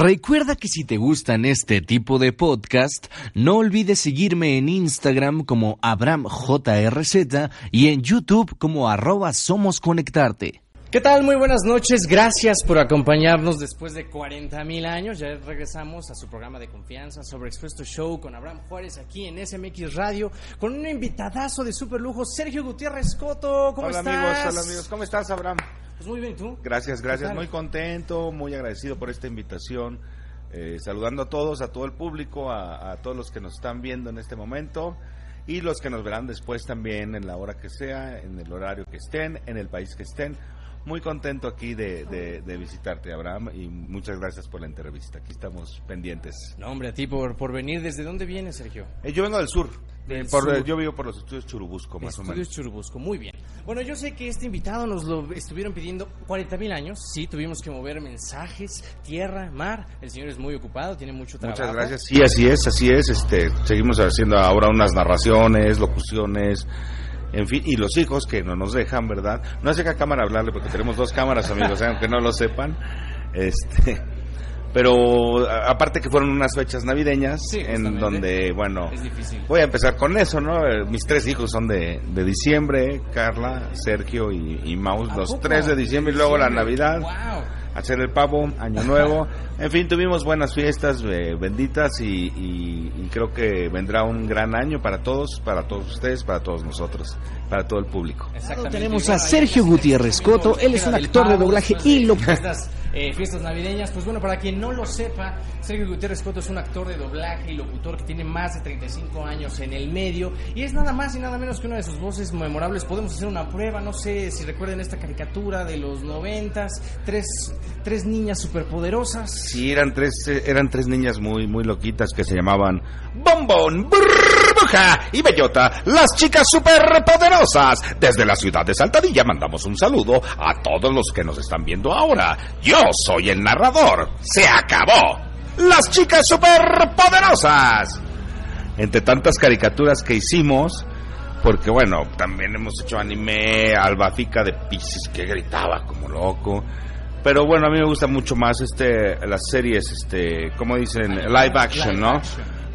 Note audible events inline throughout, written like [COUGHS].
Recuerda que si te gustan este tipo de podcast, no olvides seguirme en Instagram como AbramJRZ y en YouTube como arroba Somos Conectarte. ¿Qué tal? Muy buenas noches. Gracias por acompañarnos después de 40 mil años. Ya regresamos a su programa de confianza sobre Expresto Show con Abraham Juárez aquí en SMX Radio con un invitadazo de super lujo, Sergio Gutiérrez Coto. ¿Cómo hola estás? amigos, hola amigos. ¿Cómo estás, Abraham? Pues muy bien, ¿tú? Gracias, gracias. Muy contento, muy agradecido por esta invitación. Eh, saludando a todos, a todo el público, a, a todos los que nos están viendo en este momento y los que nos verán después también en la hora que sea, en el horario que estén, en el país que estén. Muy contento aquí de, de- de visitarte, Abraham, y muchas gracias por la entrevista. Aquí estamos pendientes. No, hombre, a ti por, por venir. ¿Desde dónde vienes, Sergio? Eh, yo vengo del sur. Del Eh, por- sur. Yo vivo por los estudios Churubusco, más o Estudios menos. Churubusco, muy bien. Bueno, yo sé que este invitado nos lo estuvieron pidiendo 40 mil años. Sí, tuvimos que mover mensajes, tierra, mar. El señor es muy ocupado, tiene mucho trabajo. Muchas gracias. Sí, así es, así es. Este, seguimos haciendo ahora unas narraciones, locuciones, en fin, y los hijos que no nos dejan, ¿verdad? No hace que a cámara hablarle porque tenemos dos cámaras, amigos, ¿eh? [LAUGHS] aunque no lo sepan. Este, pero a- aparte que fueron unas fechas navideñas Sí, en donde, bueno, Es difícil. voy a empezar con eso, ¿no? Eh, Mis tres hijos son de, de diciembre, Carla, Sergio y, y Maus, ¿A los poco? tres de diciembre y luego la. Navidad Wow. Hacer el pavo, año nuevo. [LAUGHS] En fin, tuvimos buenas fiestas eh, benditas y, y- y creo que vendrá un gran año para todos, para todos ustedes, para todos nosotros, para todo el público. Exactamente. Tenemos a Sergio Gutiérrez Coto. Él es un actor de doblaje y lo- eh, fiestas navideñas, pues bueno, para quien no lo sepa, Sergio Gutiérrez Coto es un actor de doblaje y locutor que tiene más de 35 años en el medio y es nada más y nada menos que una de sus voces memorables. Podemos hacer una prueba, no sé si recuerden esta caricatura de los noventas, tres, tres niñas superpoderosas. Sí, eran tres, eh, eran tres niñas muy, muy loquitas que se llamaban Bombón, Burbuja y Bellota, las chicas superpoderosas. Desde la ciudad de Saltadilla mandamos un saludo a todos los que nos están viendo ahora. Yo soy el narrador. ¡Se acabó! ¡Las chicas superpoderosas! Entre tantas caricaturas que hicimos, porque bueno, también hemos hecho anime, Albafica de Pisces que gritaba como loco. Pero bueno, a mí me gusta mucho más este las series, este, como dicen, live action, ¿no?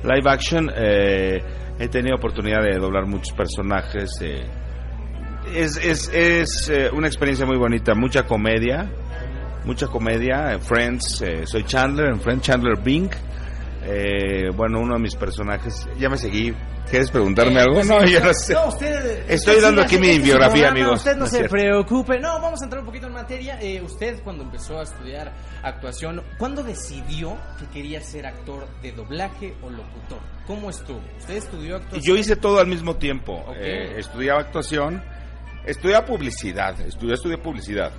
Live action, eh, he tenido oportunidad de doblar muchos personajes. eh, es es, es eh, una experiencia muy bonita, mucha comedia, mucha comedia. eh, Friends, eh, soy Chandler, en Friends Chandler Bing. Eh, bueno, uno de mis personajes, ya me seguí. ¿Quieres preguntarme Eh, algo? [LAUGHS] No, yo no sé. No, usted, Estoy usted dando aquí mi este biografía, amigos. Usted no, se preocupe. No, vamos a entrar un poquito en materia. Eh, usted, cuando empezó a estudiar actuación, ¿cuándo decidió que quería ser actor de doblaje o locutor? ¿Cómo estuvo? ¿Usted estudió actuación? Yo hice todo al mismo tiempo. Eh, estudiaba actuación, estudiaba publicidad, estudié, estudié publicidad.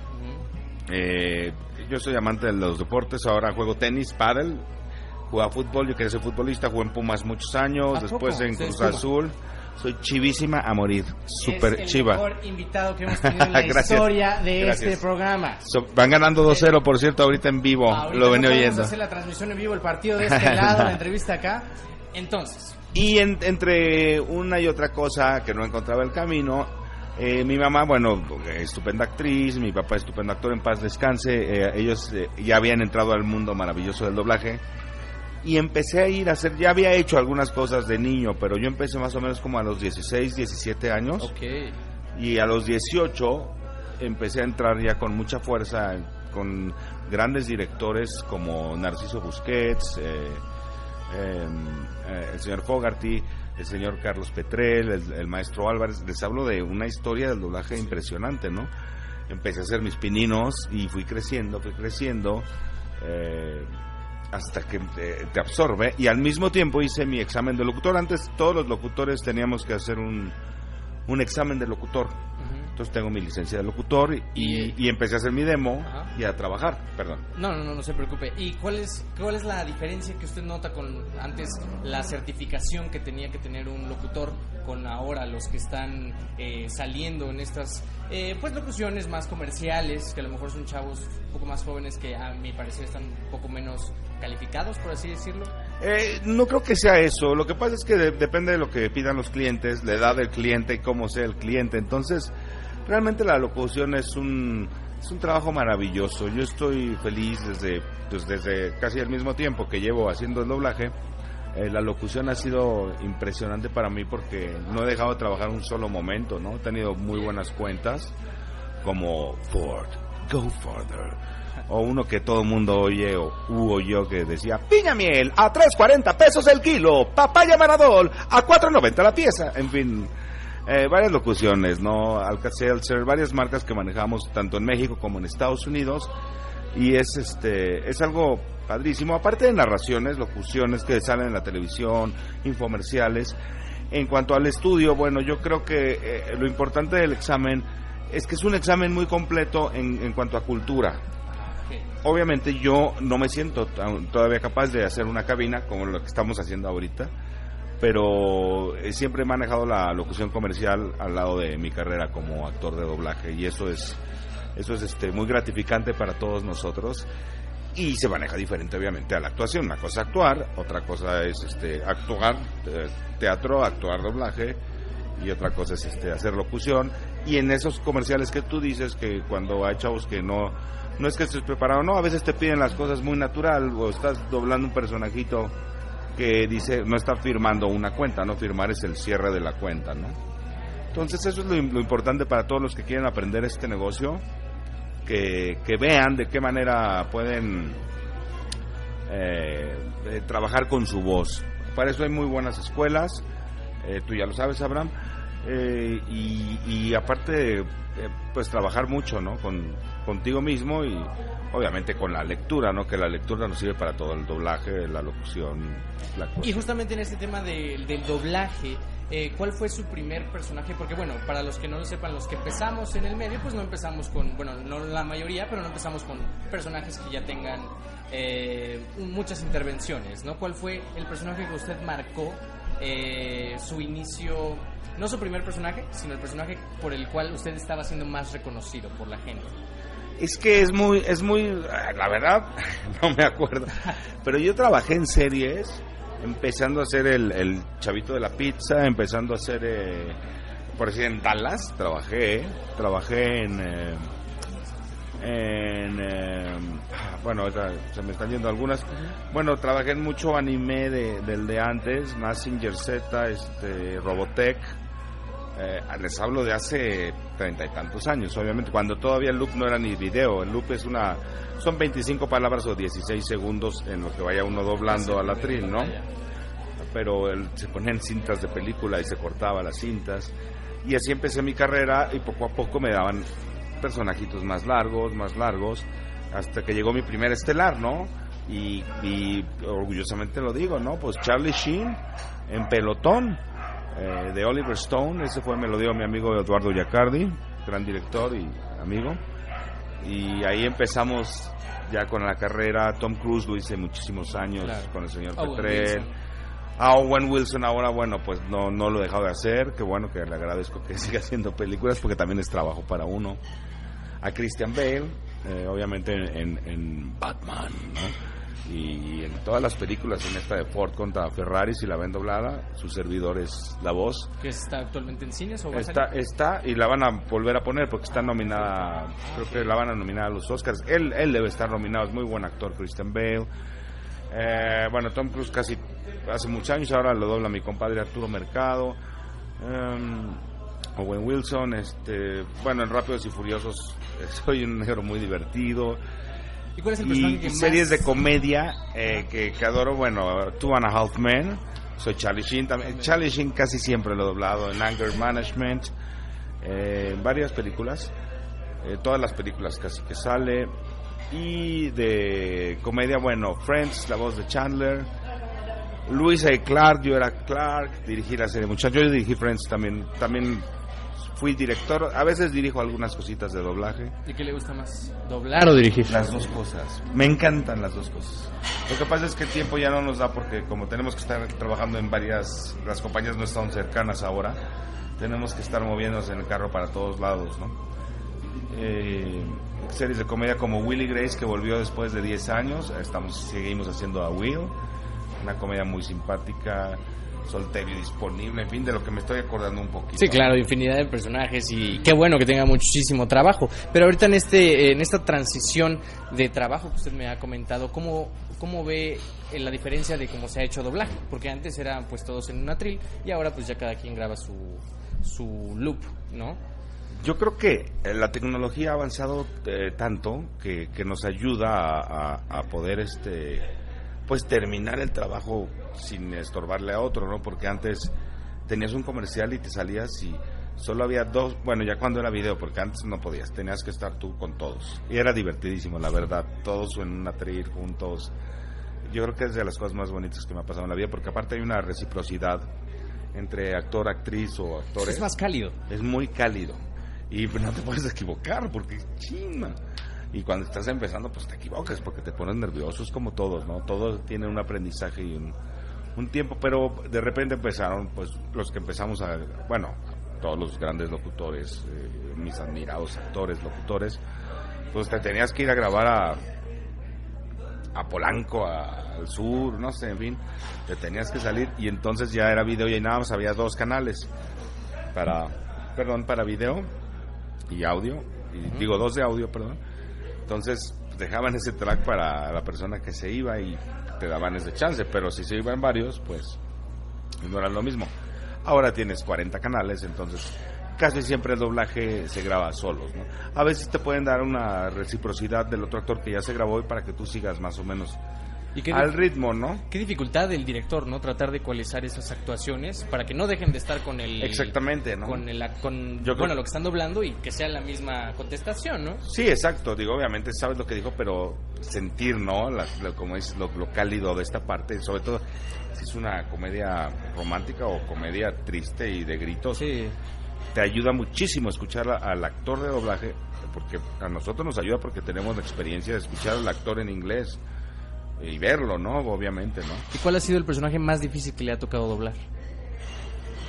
Eh, yo soy amante de los deportes, ahora juego tenis, pádel, jugaba fútbol, yo quería ser futbolista, jugué en Pumas muchos años, ¿A después poco? en ¿Usted es Cruz Puma? Azul. Soy chivísima a morir, super es el chiva. mejor invitado que hemos tenido en [LAUGHS] la historia de Gracias. este programa. So- van ganando 2-0, por cierto, ahorita en vivo, Ahorita lo no venía podemos oyendo. hacer la transmisión en vivo, el partido de este [LAUGHS] lado, la entrevista acá. Entonces, Y en- entre una y otra cosa que no encontraba el camino, eh, mi mamá, bueno, estupenda actriz, mi papá estupendo actor, en paz descanse, eh, ellos eh, ya habían entrado al mundo maravilloso del doblaje y empecé a ir a hacer, ya había hecho algunas cosas de niño, pero yo empecé más o menos como a los 16, 17 años ok. y a los 18 empecé a entrar ya con mucha fuerza con grandes directores como Narciso Busquets, eh, eh, eh, el señor Fogarty, el señor Carlos Petrel, el, el maestro Álvarez. Les hablo de una historia del doblaje impresionante, ¿no? Empecé a hacer mis pininos y fui creciendo, fui creciendo. eh, hasta que te, te absorbe y al mismo tiempo hice mi examen de locutor. Antes todos los locutores teníamos que hacer un, un examen de locutor. Entonces tengo mi licencia de locutor y, Y- y empecé a hacer mi demo Ajá. y a trabajar, perdón. No, no, no, no se preocupe. ¿Y cuál es, cuál es la diferencia que usted nota con antes la certificación que tenía que tener un locutor con ahora los que están eh, saliendo en estas eh, pues locuciones más comerciales, que a lo mejor son chavos un poco más jóvenes que a mi parecer están un poco menos calificados, por así decirlo? Eh, no creo que sea eso. Lo que pasa es que de- depende de lo que pidan los clientes, la edad del cliente y cómo sea el cliente. Entonces, realmente la locución es un Es un trabajo maravilloso. Yo estoy feliz desde, pues, desde casi el mismo tiempo que llevo haciendo el doblaje. Eh, la locución ha sido impresionante para mí porque no he dejado de trabajar un solo momento, ¿no? He tenido muy buenas cuentas como Ford, Go Further, o uno que todo el mundo oye o u oyó que decía piña miel a 3.40 pesos el kilo, papaya maradol a 4.90 la pieza, en fin, eh, varias locuciones, ¿no? Alka-Seltzer, varias marcas que manejamos tanto en México como en Estados Unidos y es este es algo padrísimo, aparte de narraciones, locuciones que salen en la televisión, infomerciales. En cuanto al estudio, bueno, yo creo que eh, lo importante del examen es que es un examen muy completo en, en cuanto a cultura. Obviamente yo no me siento todavía capaz de hacer una cabina como lo que estamos haciendo ahorita, pero eh, siempre he manejado la locución comercial al lado de mi carrera como actor de doblaje y eso es eso es este muy gratificante para todos nosotros y se maneja diferente obviamente a la actuación. Una cosa es actuar, otra cosa es este actuar teatro, actuar doblaje y otra cosa es este hacer locución y en esos comerciales que tú dices que cuando hay chavos que no no es que estés preparado, no, a veces te piden las cosas muy natural o estás doblando un personajito que dice, no está firmando una cuenta, no firmar es el cierre de la cuenta, ¿no? Entonces eso es lo, importante para todos los que quieren aprender este negocio, que, que vean de qué manera pueden eh, eh, trabajar con su voz. Para eso hay muy buenas escuelas, eh, tú ya lo sabes, Abraham, eh, y, y, aparte, pues trabajar mucho, ¿no? Con, contigo mismo y obviamente con la lectura, ¿no? Que la lectura nos sirve para todo, el doblaje, la locución, la Y justamente en este tema de, del doblaje, eh, ¿cuál fue su primer personaje? Porque bueno, para los que no lo sepan, los que empezamos en el medio, pues no empezamos con, bueno, no la mayoría, pero no empezamos con personajes que ya tengan eh, muchas intervenciones, ¿no? ¿Cuál fue el personaje que usted marcó eh, su inicio, no su primer personaje, sino el personaje por el cual usted estaba siendo más reconocido por la gente? Es que es muy, es muy, la verdad, [LAUGHS] no me acuerdo. Pero yo trabajé en series, empezando a hacer el, el chavito de la pizza, empezando a hacer, eh, por decir, en Dallas, trabajé, trabajé en, eh, en, eh, bueno, se me están yendo algunas. Bueno, trabajé en mucho anime de, del de antes, Massinger Z, este, Robotech eh, les hablo de hace treinta y tantos años, obviamente, cuando todavía el loop no era ni video, el loop es una, son 25 palabras o 16 segundos en lo que vaya uno doblando al atril, ¿no? Pero el, se ponían cintas de película y se cortaba las cintas, y así empecé mi carrera y poco a poco me daban personajitos más largos, más largos, hasta que llegó mi primer estelar, ¿no? Y, y orgullosamente lo digo, ¿no? Pues Charlie Sheen en pelotón eh, de Oliver Stone. Ese fue, me lo dio mi amigo Eduardo Yacardi, gran director y amigo. Y ahí empezamos ya con la carrera. Tom Cruise lo hice muchísimos años con el señor Owen Petrel. A Owen Wilson ahora, bueno, pues no, no lo he dejado de hacer. Qué bueno que le agradezco que [LAUGHS] siga haciendo películas porque también es trabajo para uno. A Christian Bale, eh, obviamente en, en Batman, ¿no? y en todas las películas en esta de Ford contra Ferrari si la ven doblada su servidor es la voz. Que está actualmente en cines o va está a está y la van a volver a poner porque está nominada creo que la van a nominar a los Oscars. Él él debe estar nominado es muy buen actor Christian Bale. Eh, bueno Tom Cruise casi hace muchos años ahora lo dobla mi compadre Arturo Mercado. Um, Owen Wilson este bueno en Rápidos y Furiosos [LAUGHS] soy un negro muy divertido ¿Y cuál es el personaje que series de comedia eh, que, que, adoro, bueno, Two and a Half Men, soy Charlie Sheen también. Charlie Sheen casi siempre lo he doblado en Anger Management, eh, varias películas, eh, todas las películas casi que sale. Y de comedia, bueno, Friends, la voz de Chandler. Luis A. Clark, yo era Clark, dirigí la serie Muchachos, yo dirigí Friends también, también fui director, a veces dirijo algunas cositas de doblaje. ¿Y qué le gusta más? ¿Doblar o dirigir? Las dos cosas. Me encantan las dos cosas. Lo que pasa es que el tiempo ya no nos da porque como tenemos que estar trabajando en varias, las compañías no están cercanas ahora, tenemos que estar moviéndonos en el carro para todos lados, ¿no? Eh, series de comedia como Willy Grace que volvió después de 10 años, estamos seguimos haciendo a Will, una comedia muy simpática soltero y disponible, en fin, de lo que me estoy acordando un poquito. Sí, claro, infinidad de personajes y qué bueno que tenga muchísimo trabajo. Pero ahorita en este en esta transición de trabajo que usted me ha comentado, ¿cómo, cómo ve eh, la diferencia de cómo se ha hecho doblaje? Porque antes eran pues todos en un atril y ahora pues ya cada quien graba su, su loop, ¿no? Yo creo que eh, la tecnología ha avanzado eh, tanto que, que, nos ayuda a, a, a, poder este pues terminar el trabajo sin estorbarle a otro, ¿no? Porque antes tenías un comercial y te salías y solo había dos, bueno, ya cuando era video, porque antes no podías, tenías que estar tú con todos. Y era divertidísimo, la verdad, todos en un atril juntos. Yo creo que es de las cosas más bonitas que me ha pasado en la vida, porque aparte hay una reciprocidad entre actor, actriz o actores. Es más cálido. Es muy cálido. Y no te puedes equivocar, porque chima. Y cuando estás empezando, pues te equivocas, porque te pones nervioso, es como todos, ¿no? Todos tienen un aprendizaje y un, un tiempo, pero de repente empezaron, pues los que empezamos a, bueno, todos los grandes locutores, eh, mis admirados actores, locutores, pues te tenías que ir a grabar a, a Polanco, a, al sur, no sé, en fin, te tenías que salir y entonces ya era video y nada más había dos canales para, perdón, para video y audio, y uh -huh. digo dos de audio, perdón. Entonces dejaban ese track para la persona que se iba y te daban ese chance, pero si se iban varios, pues no era lo mismo. Ahora tienes 40 canales, entonces casi siempre el doblaje se graba solos. ¿no? A veces te pueden dar una reciprocidad del otro actor que ya se grabó y para que tú sigas más o menos ¿Y qué al ritmo, ¿no? Qué dificultad del director, ¿no? Tratar de ecualizar esas actuaciones para que no dejen de estar con el... Exactamente, ¿no? Con, el, con Yo bueno, creo- lo que están doblando y que sea la misma contestación, ¿no? Sí, exacto. Digo, obviamente sabes lo que dijo, pero sentir, ¿no? La- como es lo, lo cálido de esta parte, sobre todo si es una comedia romántica o comedia triste y de gritos, Sí. te ayuda muchísimo escuchar a- al actor de doblaje, porque a nosotros nos ayuda porque tenemos la experiencia de escuchar al actor en inglés y verlo, ¿no? Obviamente, ¿no? ¿Y cuál ha sido el personaje más difícil que le ha tocado doblar?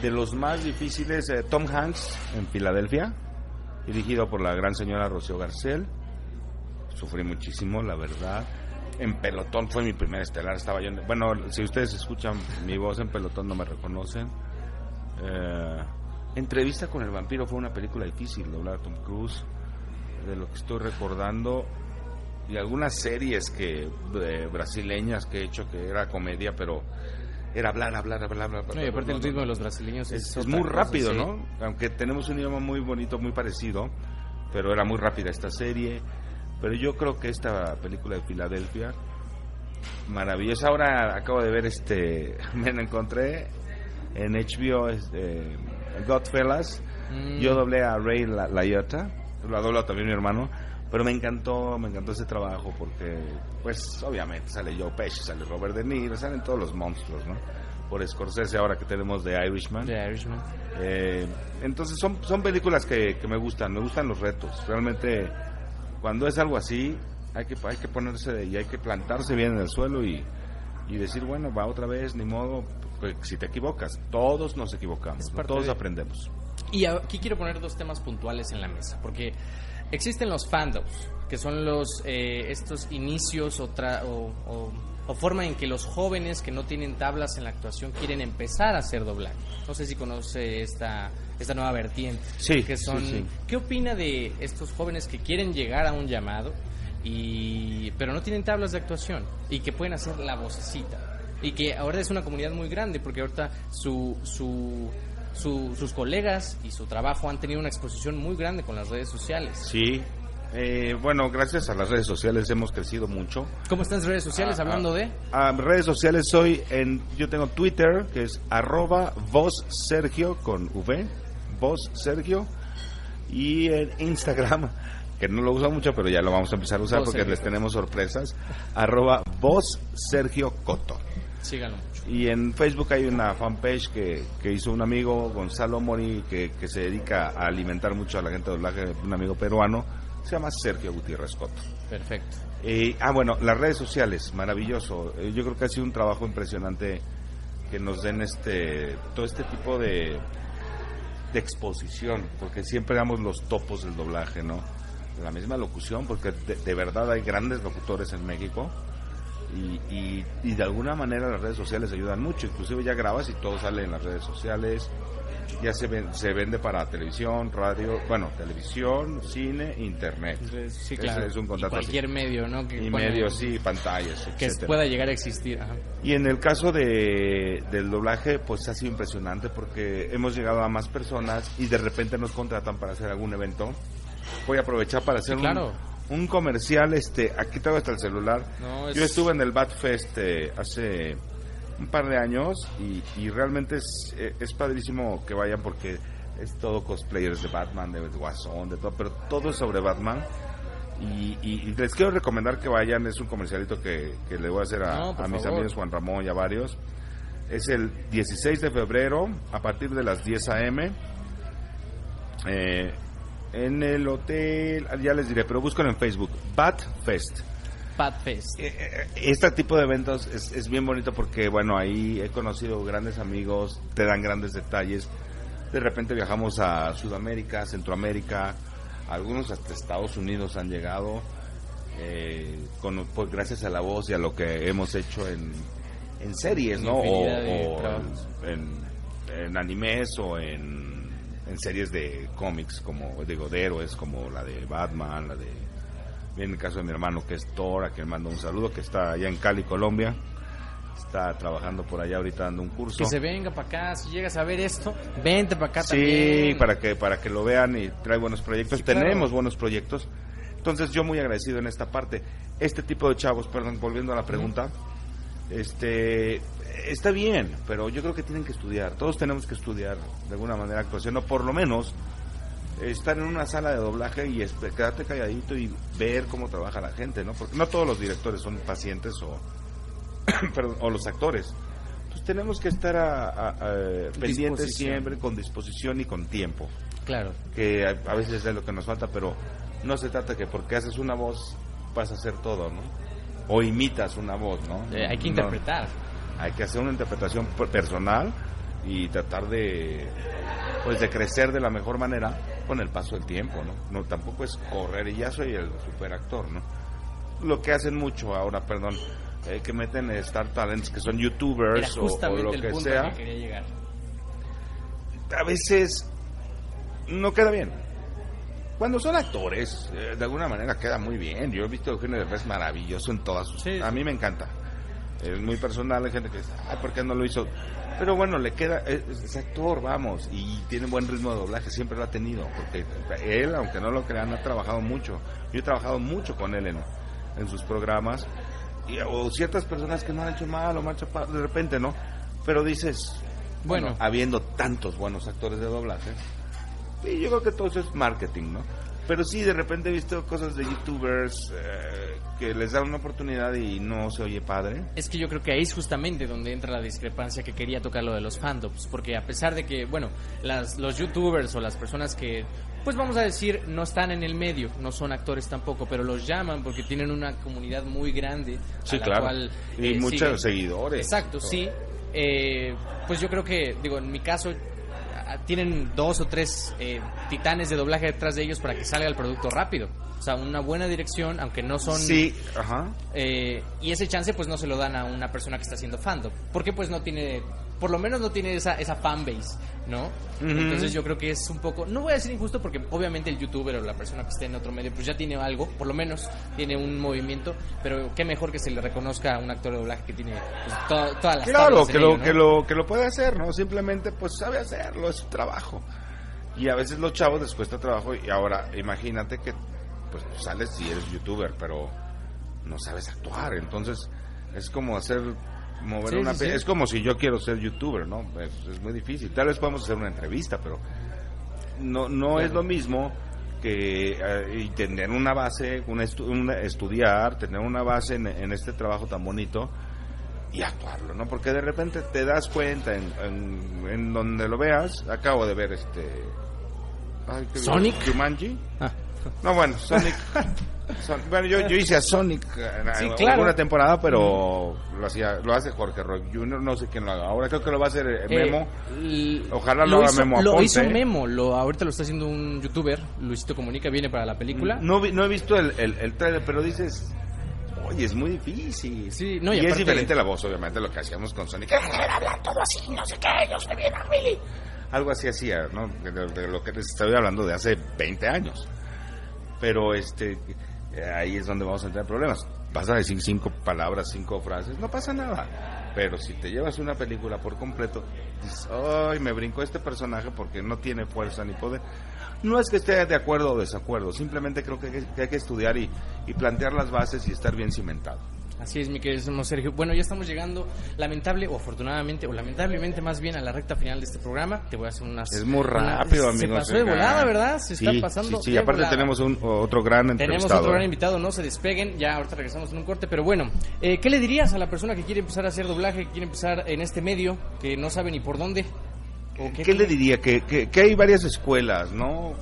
De los más difíciles, eh, Tom Hanks en Filadelfia, dirigido por la gran señora Rocío Garcel. Sufrí muchísimo, la verdad. En Pelotón fue mi primer estelar, estaba yo. en- bueno, si ustedes escuchan mi voz en Pelotón no me reconocen. Eh, Entrevista con el vampiro fue una película difícil, doblar a Tom Cruise. De lo que estoy recordando. Y algunas series que eh, brasileñas que he hecho que era comedia, pero era hablar, hablar, hablar, hablar. No, y aparte no, el ritmo de los brasileños es, es, muy cosa, rápido, sí. ¿no? Aunque tenemos un idioma muy bonito, muy parecido, pero era muy rápida esta serie. Pero yo creo que esta película de Filadelfia, maravillosa. Ahora acabo de ver este, [LAUGHS] me la encontré en HBO, este, Godfellas. Mm. Yo doblé a Ray La- Liotta, lo ha doblado también mi hermano, pero me encantó, me encantó ese trabajo porque, pues, obviamente sale Joe Pesci, sale Robert De Niro, salen todos los monstruos, ¿no? Por Scorsese ahora que tenemos The Irishman. The Irishman. Eh, entonces son, son películas que, que me gustan, me gustan los retos. Realmente cuando es algo así hay que, hay que ponerse y hay que plantarse bien en el suelo y, y decir, bueno, va otra vez, ni modo, pues, si te equivocas, todos nos equivocamos, todos de- aprendemos. Y aquí quiero poner dos temas puntuales en la mesa, porque existen los fandoms, que son los eh, estos inicios o, tra- o, o- o forma en que los jóvenes que no tienen tablas en la actuación quieren empezar a hacer doblaje. No sé si conoce esta, esta nueva vertiente. Sí, que son, sí, sí. ¿Qué opina de estos jóvenes que quieren llegar a un llamado, y, pero no tienen tablas de actuación y que pueden hacer la vocecita? Y que ahora es una comunidad muy grande, porque ahorita su, su, su- sus colegas y su trabajo han tenido una exposición muy grande con las redes sociales. Sí, eh, bueno, gracias a las redes sociales hemos crecido mucho. ¿Cómo están las redes sociales Ah, hablando ah, de? ah, redes sociales soy en, yo tengo Twitter que es arroba voz Sergio con V, voz Sergio y en Instagram [LAUGHS] que no lo uso mucho pero ya lo vamos a empezar a usar Voz porque Sergio les tenemos sorpresas arroba voz Sergio Coto Síganlo. Y en Facebook hay una fanpage que, que hizo un amigo Gonzalo Mori que, que se dedica a alimentar mucho a la gente de doblaje un amigo peruano se llama Sergio Gutiérrez Coto Perfecto. eh, ah, bueno, las redes sociales, maravilloso. Eh, yo creo que ha sido un trabajo impresionante que nos den este todo este tipo de, de exposición, porque siempre damos los topos del doblaje, ¿no? La misma locución, porque de, de verdad hay grandes locutores en México Y, y, y de alguna manera las redes sociales ayudan mucho, inclusive ya grabas y todo sale en las redes sociales, ya se, ven- se vende para televisión, radio, bueno, televisión, cine, internet. Sí, claro. es un Y contrato así. cualquier medio, ¿no? Que, Y medios, sí, pantallas, Que etcétera. pueda llegar a existir. Ajá. Y en el caso de, del doblaje, pues ha sido impresionante porque hemos llegado a más personas y de repente nos contratan para hacer algún evento. Voy a aprovechar para hacer Sí, claro. un, un comercial. Este, aquí tengo hasta el celular. No, es- Yo estuve en el Bat Fest eh, hace un par de años y, y realmente es, eh, es padrísimo que vayan porque es todo cosplayers de Batman, de Guasón, de todo, pero todo es sobre Batman. Y, y- y les quiero recomendar que vayan, es un comercialito que, que le voy a hacer a, No, por a mis favor. amigos Juan Ramón y a varios. Es el 16 de febrero a partir de las 10 a.m. Eh, en el hotel, ya les diré, pero buscan en Facebook, Bat Fest. Pat Fest. Eh, eh, Este tipo de eventos es, es bien bonito porque, bueno, ahí he conocido grandes amigos, te dan grandes detalles. De repente viajamos a Sudamérica, Centroamérica, algunos hasta Estados Unidos han llegado, eh, con, pues, gracias a la voz y a lo que hemos hecho en, en series, ¿no? O, trabajos. en, en animes o en, en series de cómics, como digo, de héroes, como la de Batman, la de en el caso de mi hermano que es Thor, a quien mando un saludo, que está allá en Cali, Colombia. Está trabajando por allá ahorita dando un curso. Que se venga para acá. Si llegas a ver esto, vente para acá Sí, también. para que para que lo vean y trae buenos proyectos. Sí, claro. Tenemos buenos proyectos. Entonces yo muy agradecido en esta parte. Este tipo de chavos, perdón, volviendo a la pregunta, este está bien, pero yo creo que tienen que estudiar. Todos tenemos que estudiar de alguna manera actuación, o por lo menos estar en una sala de doblaje y quedarte calladito y ver cómo trabaja la gente, ¿no? Porque no todos los directores son pacientes o, [COUGHS] perdón, o los actores. Entonces tenemos que estar a- a- a- pendientes siempre, con disposición y con tiempo, Claro. que a, a veces es lo que nos falta, pero no se trata que porque haces una voz vas a hacer todo, ¿no? O imitas una voz, ¿no? Eh, hay que No, interpretar. hay que hacer una interpretación per- personal y tratar de pues de crecer de la mejor manera con el paso del tiempo, ¿no? No tampoco es correr y ya soy el superactor, ¿no? Lo que hacen mucho ahora, perdón, eh, que meten Star Talents que son youtubers o, lo que sea, que quería llegar. a veces no queda bien. Cuando son actores, eh, de alguna manera queda muy bien. Yo he visto a Eugenio Derbez maravilloso en todas sus... Sí, a mí me encanta. Es muy personal, hay gente que dice, ay, ¿por qué no lo hizo? Pero bueno, le queda, es, es actor, vamos, y tiene buen ritmo de doblaje, siempre lo ha tenido, porque él, aunque no lo crean, ha trabajado mucho. Yo he trabajado mucho con él en, en sus programas, y, o ciertas personas que no han hecho mal o mal chapa- de repente, ¿no? Pero dices, bueno, Bueno. habiendo tantos buenos actores de doblaje, y yo creo que todo eso es marketing, ¿no? Pero sí, de repente he visto cosas de youtubers eh, que les dan una oportunidad y no se oye padre. Es que yo creo que ahí es justamente donde entra la discrepancia que quería tocar lo de los fandoms, porque a pesar de que, bueno, las, los youtubers o las personas que, pues vamos a decir, no están en el medio, no son actores tampoco, pero los llaman porque tienen una comunidad muy grande. a Sí, la claro. cual, y eh, muchos siguen. seguidores. Exacto, sí. Eh, pues yo creo que, digo, en mi caso, tienen dos o tres eh, titanes de doblaje detrás de ellos para que salga el producto rápido. O sea, una buena dirección, aunque no son... Sí, ajá. Eh, y ese chance pues no se lo dan a una persona que está haciendo fandom. Porque pues no tiene, por lo menos no tiene esa, esa fanbase, ¿no? Entonces yo creo que es un poco, no voy a decir injusto porque obviamente el youtuber o la persona que esté en otro medio pues ya tiene algo, por lo menos tiene un movimiento, pero qué mejor que se le reconozca a un actor de doblaje que tiene pues, to- todas las Claro, en que lo, ello, ¿no? que, lo, que lo puede hacer, ¿no? Simplemente pues sabe hacerlo, es su trabajo. Y a veces los chavos les cuesta trabajo y ahora imagínate que pues sales si eres youtuber, pero no sabes actuar, entonces es como hacer mover Sí, una sí, es como si yo quiero ser youtuber, ¿no? Es, es muy difícil. Tal vez podemos hacer una entrevista, pero no no es lo mismo que eh, y tener una base, una, estu- una- estudiar, tener una base en, en este trabajo tan bonito y actuarlo, ¿no? Porque de repente te das cuenta en, en, en donde lo veas. Acabo de ver este. ay, ¿qué vi? ¿Sonic? Jumanji. Ah, No, bueno, Sonic. [LAUGHS] Son- bueno, yo, yo hice a Sonic en Sí, claro. alguna temporada, pero lo hacía lo hace Jorge Roy Jr., no sé quién lo haga. Ahora creo que lo va a hacer eh, Memo. l- Ojalá lo haga hizo, Memo Lo Aponte. hizo Memo, lo, ahorita lo está haciendo un youtuber, Luisito Comunica, viene para la película. No, vi- no he visto el, el, el trailer, pero dices, y es muy difícil. Sí, no, y y es aparte- diferente la voz, obviamente, lo que hacíamos con Sonic. Todo así, no sé qué, yo soy bien. Algo así hacía, ¿no? De, de- de lo que les estoy hablando de hace 20 años. Pero este, ahí es donde vamos a entrar en problemas. Vas a decir cinco palabras, cinco frases, no pasa nada. Pero si te llevas una película por completo, dices, ay, me brincó este personaje porque no tiene fuerza ni poder. No es que esté de acuerdo o desacuerdo, simplemente creo que hay que estudiar y, y plantear las bases y estar bien cimentado. Así es, mi querido Sergio. Bueno, ya estamos llegando, lamentable o afortunadamente, o lamentablemente más bien, a la recta final de este programa. Te voy a hacer unas. Es muy una- rápido, Se amigo. pasó de volada, ¿verdad? Se está pasando. Sí, sí, aparte volada. tenemos un, otro gran Tenemos entrevistado. otro gran ¿eh? invitado, no se despeguen. Ya ahorita regresamos en un corte, pero bueno, eh, ¿qué le dirías a la persona que quiere empezar a hacer doblaje, que quiere empezar en este medio, que no sabe ni por dónde? ¿O ¿Qué, qué le diría? Que, que, que hay varias escuelas, ¿no?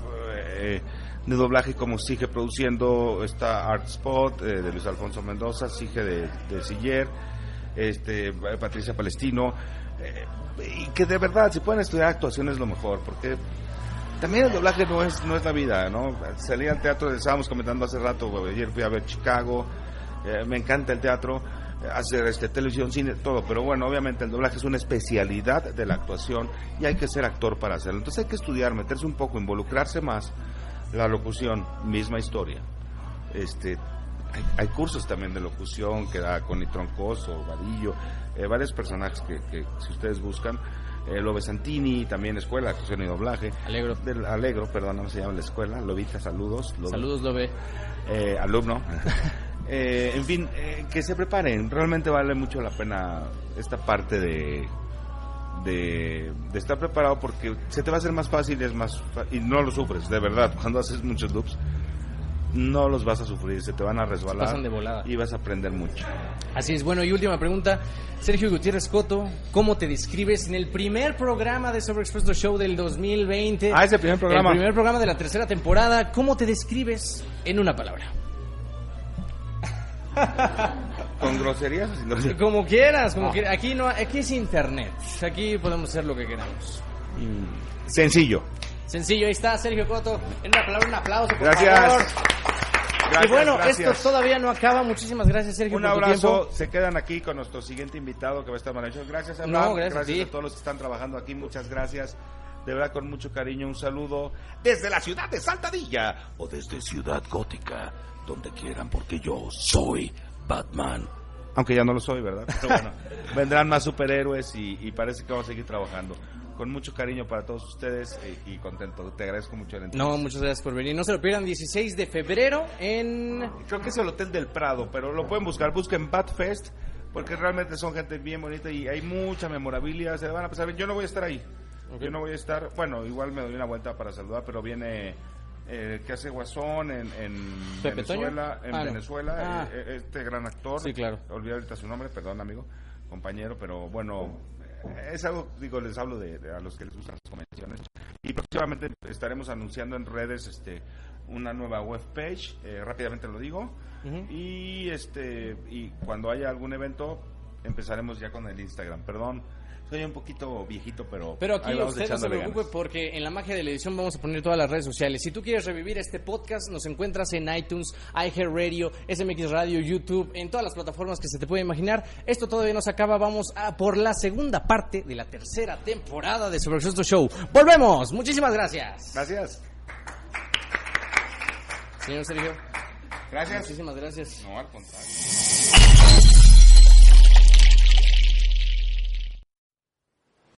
Eh, de doblaje como sigue produciendo está Art Spot eh, de Luis Alfonso Mendoza, sigue de, de Siller, este, Patricia Palestino, eh, y que de verdad si pueden estudiar actuación es lo mejor, porque también el doblaje no es no es la vida, ¿no? Salí al teatro, estábamos comentando hace rato, ayer fui a ver Chicago, eh, me encanta el teatro, hacer este televisión, cine, todo, pero bueno, obviamente el doblaje es una especialidad de la actuación y hay que ser actor para hacerlo. Entonces hay que estudiar, meterse un poco, involucrarse más. La locución, misma historia. Este, hay, hay cursos también de locución que da Connie Troncoso, Vadillo, eh, varios personajes que, que si ustedes buscan. Eh, Lobe Santini, también escuela, actuación y doblaje. Alegro. Del, Alegro, perdón, no se llama la escuela. Lobita, saludos. Lobe. Saludos, Lobe. Eh, alumno. [LAUGHS] Eh, en fin, eh, que se preparen. Realmente vale mucho la pena esta parte de, de, de estar preparado porque se te va a hacer más fácil y, es más y no lo sufres, de verdad. Cuando haces muchos loops, no los vas a sufrir, se te van a resbalar pasan de volada. y vas a aprender mucho. Así es, bueno, y última pregunta. Sergio Gutiérrez Coto, ¿cómo te describes en el primer programa de Sobre Expresso Show del 2020? Ah, ese primer programa. El primer programa de la tercera temporada. ¿Cómo te describes en una palabra? [LAUGHS] ¿Con groserías o sin groserías? Como quieras, como Ah. quieras. Aquí, no, aquí es internet. Aquí podemos hacer lo que queramos. Mm, Sencillo. Sencillo, ahí está Sergio Coto. En una palabra, un aplauso, por Gracias. favor. Gracias, y bueno, gracias. esto todavía no acaba. Muchísimas gracias, Sergio, Un por tu abrazo, tiempo. se quedan aquí con nuestro siguiente invitado que va a estar maravilloso. Gracias, Abraham. No, gracias a a todos los que están trabajando aquí, muchas gracias. De verdad, con mucho cariño, un saludo desde la ciudad de Saltadilla o desde Ciudad Gótica, donde quieran, porque yo soy Batman. Aunque ya no lo soy, ¿verdad? Pero bueno, [LAUGHS] vendrán más superhéroes y, y parece que vamos a seguir trabajando. Con mucho cariño para todos ustedes eh, y, contento. Te agradezco mucho entrevista. No, muchas gracias por venir. No se lo pierdan, 16 de febrero en... Creo que es el Hotel del Prado, pero lo pueden buscar. Busquen Batfest, porque realmente son gente bien bonita y hay mucha memorabilia. Se van a pasar bien. Yo no voy a estar ahí. Yo no voy a estar. Bueno, igual me doy una vuelta para saludar, pero viene. Eh, que hace Guasón en, en ¿Pepe Toño? Venezuela, en Ah, no. Venezuela Ah. eh, eh, este gran actor, Sí, claro. olvidé ahorita su nombre, perdón amigo, compañero, pero bueno, eh, es algo, digo, les hablo de, de a los que les gustan las convenciones. Y próximamente estaremos anunciando en redes este una nueva webpage, eh, rápidamente lo digo, y este y cuando haya algún evento empezaremos ya con el Instagram. Perdón, soy un poquito viejito, pero Pero aquí ahí vamos usted no se preocupe ganas. porque en la magia de la edición vamos a poner todas las redes sociales. Si tú quieres revivir este podcast, nos encuentras en iTunes, iHeartRadio, SMX Radio, YouTube, en todas las plataformas que se te puede imaginar. Esto todavía no se acaba, vamos a por la segunda parte de la tercera temporada de Sobre Exhausto Show. ¡Volvemos! Muchísimas gracias. Gracias. Señor Sergio, Gracias. muchísimas gracias. No, al contrario.